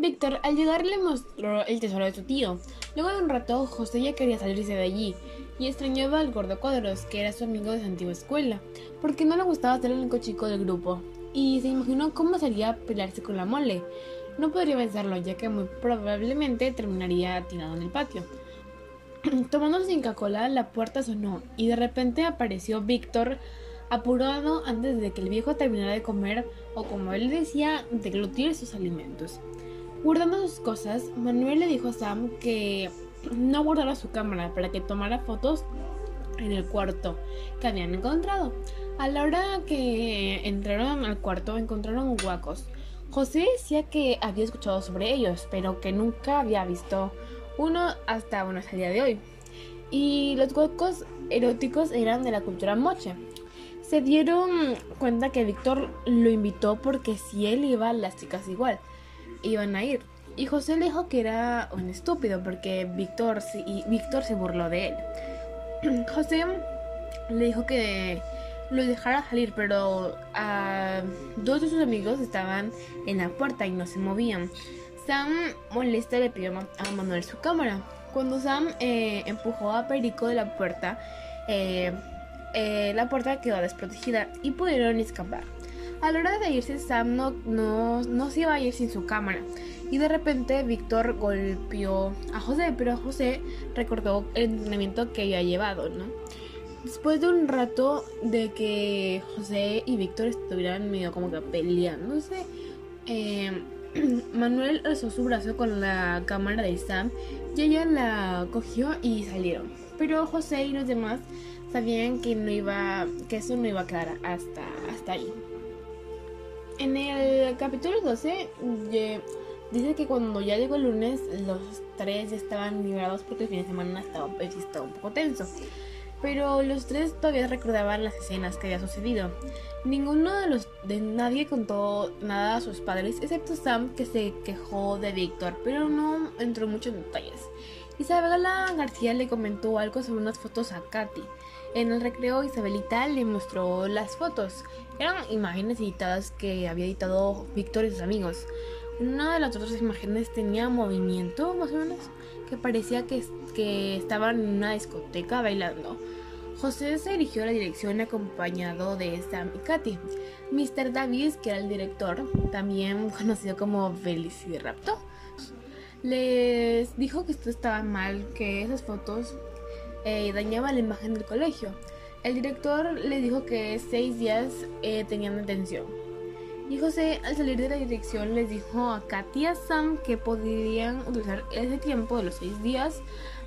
Víctor al llegar le mostró el tesoro de su tío. Luego de un rato, José ya quería salirse de allí y extrañaba al gordo Cuadros, que era su amigo de su antigua escuela, porque no le gustaba ser el único chico del grupo, y se imaginó cómo sería pelearse con la mole. No podría vencerlo, ya que muy probablemente terminaría tirado en el patio. Tomando sin Coca-Cola, la puerta sonó y de repente apareció Víctor apurado antes de que el viejo terminara de comer o como él decía, deglutir sus alimentos. Guardando sus cosas, Manuel le dijo a Sam que no guardara su cámara para que tomara fotos en el cuarto que habían encontrado. A la hora que entraron al cuarto encontraron guacos. José decía que había escuchado sobre ellos, pero que nunca había visto uno hasta bueno, hasta el día de hoy. Y los huecos eróticos eran de la cultura moche. Se dieron cuenta que Víctor lo invitó porque si él iba, las chicas igual iban a ir. Y José le dijo que era un estúpido porque Víctor, y Víctor se burló de él. José le dijo que lo dejara salir, pero a dos de sus amigos estaban en la puerta y no se movían. Sam molesta le pidió a Manuel su cámara. Cuando Sam eh, empujó a Perico de la puerta, eh, eh, la puerta quedó desprotegida y pudieron escapar. A la hora de irse, Sam no, no, no se iba a ir sin su cámara. Y de repente Víctor golpeó a José, pero José recordó el entrenamiento que había llevado, ¿no? Después de un rato de que José y Víctor estuvieran medio como que peleándose, eh, Manuel alzó su brazo con la cámara de Sam y ella la cogió y salieron. Pero José y los demás sabían que no iba, que eso no iba a quedar hasta, hasta ahí. En el capítulo 12 dice que cuando ya llegó el lunes los tres ya estaban liberados porque el fin de semana estaba, estaba un poco tenso. Pero los tres todavía recordaban las escenas que había sucedido. Ninguno de los de nadie contó nada a sus padres, excepto Sam que se quejó de Víctor, pero no entró mucho en detalles. Isabela García le comentó algo sobre unas fotos a Katy. En el recreo Isabelita le mostró las fotos. Eran imágenes editadas que había editado Víctor y sus amigos. Una de las otras imágenes tenía movimiento, más o menos, que parecía que, que estaban en una discoteca bailando. José se dirigió a la dirección acompañado de Sam y Katy. Mr. Davis, que era el director, también conocido como Velociraptor, les dijo que esto estaba mal, que esas fotos eh, dañaban la imagen del colegio. El director le dijo que seis días eh, tenían detención. Y José, al salir de la dirección, les dijo a Katy y Sam que podrían utilizar ese tiempo de los seis días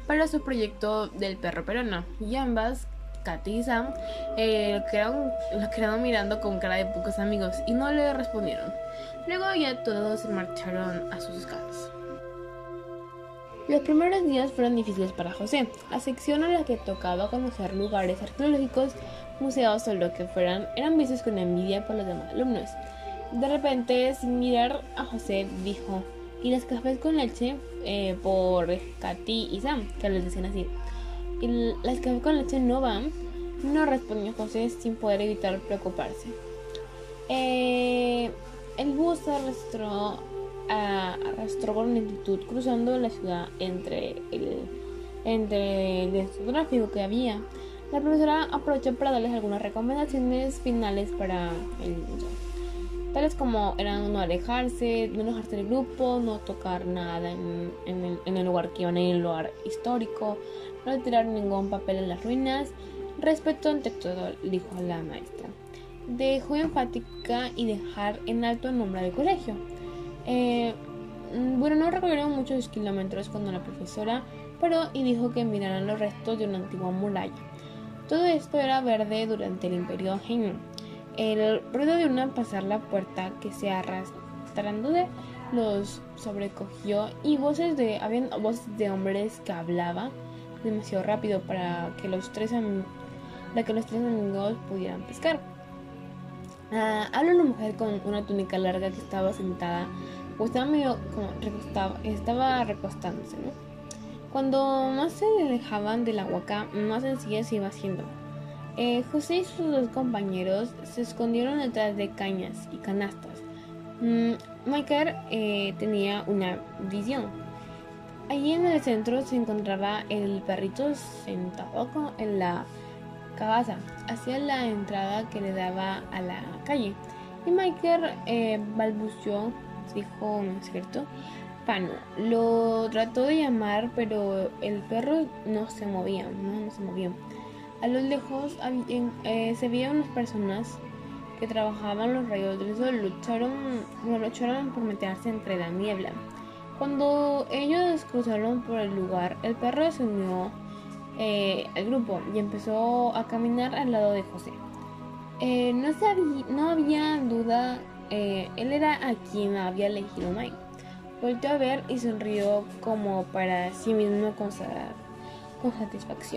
para su proyecto del perro peruano. Y ambas, Katy y Sam, eh, lo, quedaron, lo quedaron mirando con cara de pocos amigos y no le respondieron. Luego ya todos se marcharon a sus casas. Los primeros días fueron difíciles para José. La sección a la que tocaba conocer lugares arqueológicos, museos o lo que fueran, eran vistos con envidia por los demás alumnos. De repente, sin mirar a José, dijo, ¿y las cafés con leche? Eh, por Katy y Sam, que les decían así. ¿Y las cafés con leche no van? No respondió José sin poder evitar preocuparse. Eh, el bus arrastró arrastró con lentitud cruzando la ciudad entre el, entre el tráfico que había. La profesora aprovechó para darles algunas recomendaciones finales para el tales como eran no alejarse, no alejarse del grupo, no tocar nada en, el, en el lugar que iban ir, el lugar histórico, no tirar ningún papel en las ruinas, respeto ante todo, dijo la maestra. Dejó enfática y dejar en alto el nombre del colegio. Eh, mm, bueno, no recorrieron muchos kilómetros cuando la profesora paró y dijo que miraran los restos de una antigua muralla. Todo esto era verde durante el imperio Heian. El ruido de una pasar la puerta que se arrastrando de los sobrecogió y voces de habían voces de hombres que hablaban demasiado rápido para que los tres para que los tres amigos pudieran pescar. Ah, habla una mujer con una túnica larga que estaba sentada o estaba medio como recostado, estaba recostándose, ¿no? Cuando más se alejaban de la más sencilla se iba haciendo. Eh, José y sus dos compañeros se escondieron detrás de cañas y canastas. Mm, Michael eh, tenía una visión. Allí en el centro se encontraba el perrito sentado en la cabaza, hacia la entrada que le daba a la calle. Y Michael eh, balbuceó, dijo, ¿no es cierto? Pano. Lo trató de llamar, pero el perro no se movía, no, se movía. A lo lejos eh, se veían unas personas que trabajaban los rayos del sol, lucharon, lucharon por meterse entre la niebla. Cuando ellos cruzaron por el lugar, el perro se unió eh, al grupo y empezó a caminar al lado de José. Eh, no, no había duda, eh, él era a quien había elegido Mike. Volvió a ver y sonrió como para sí mismo con satisfacción.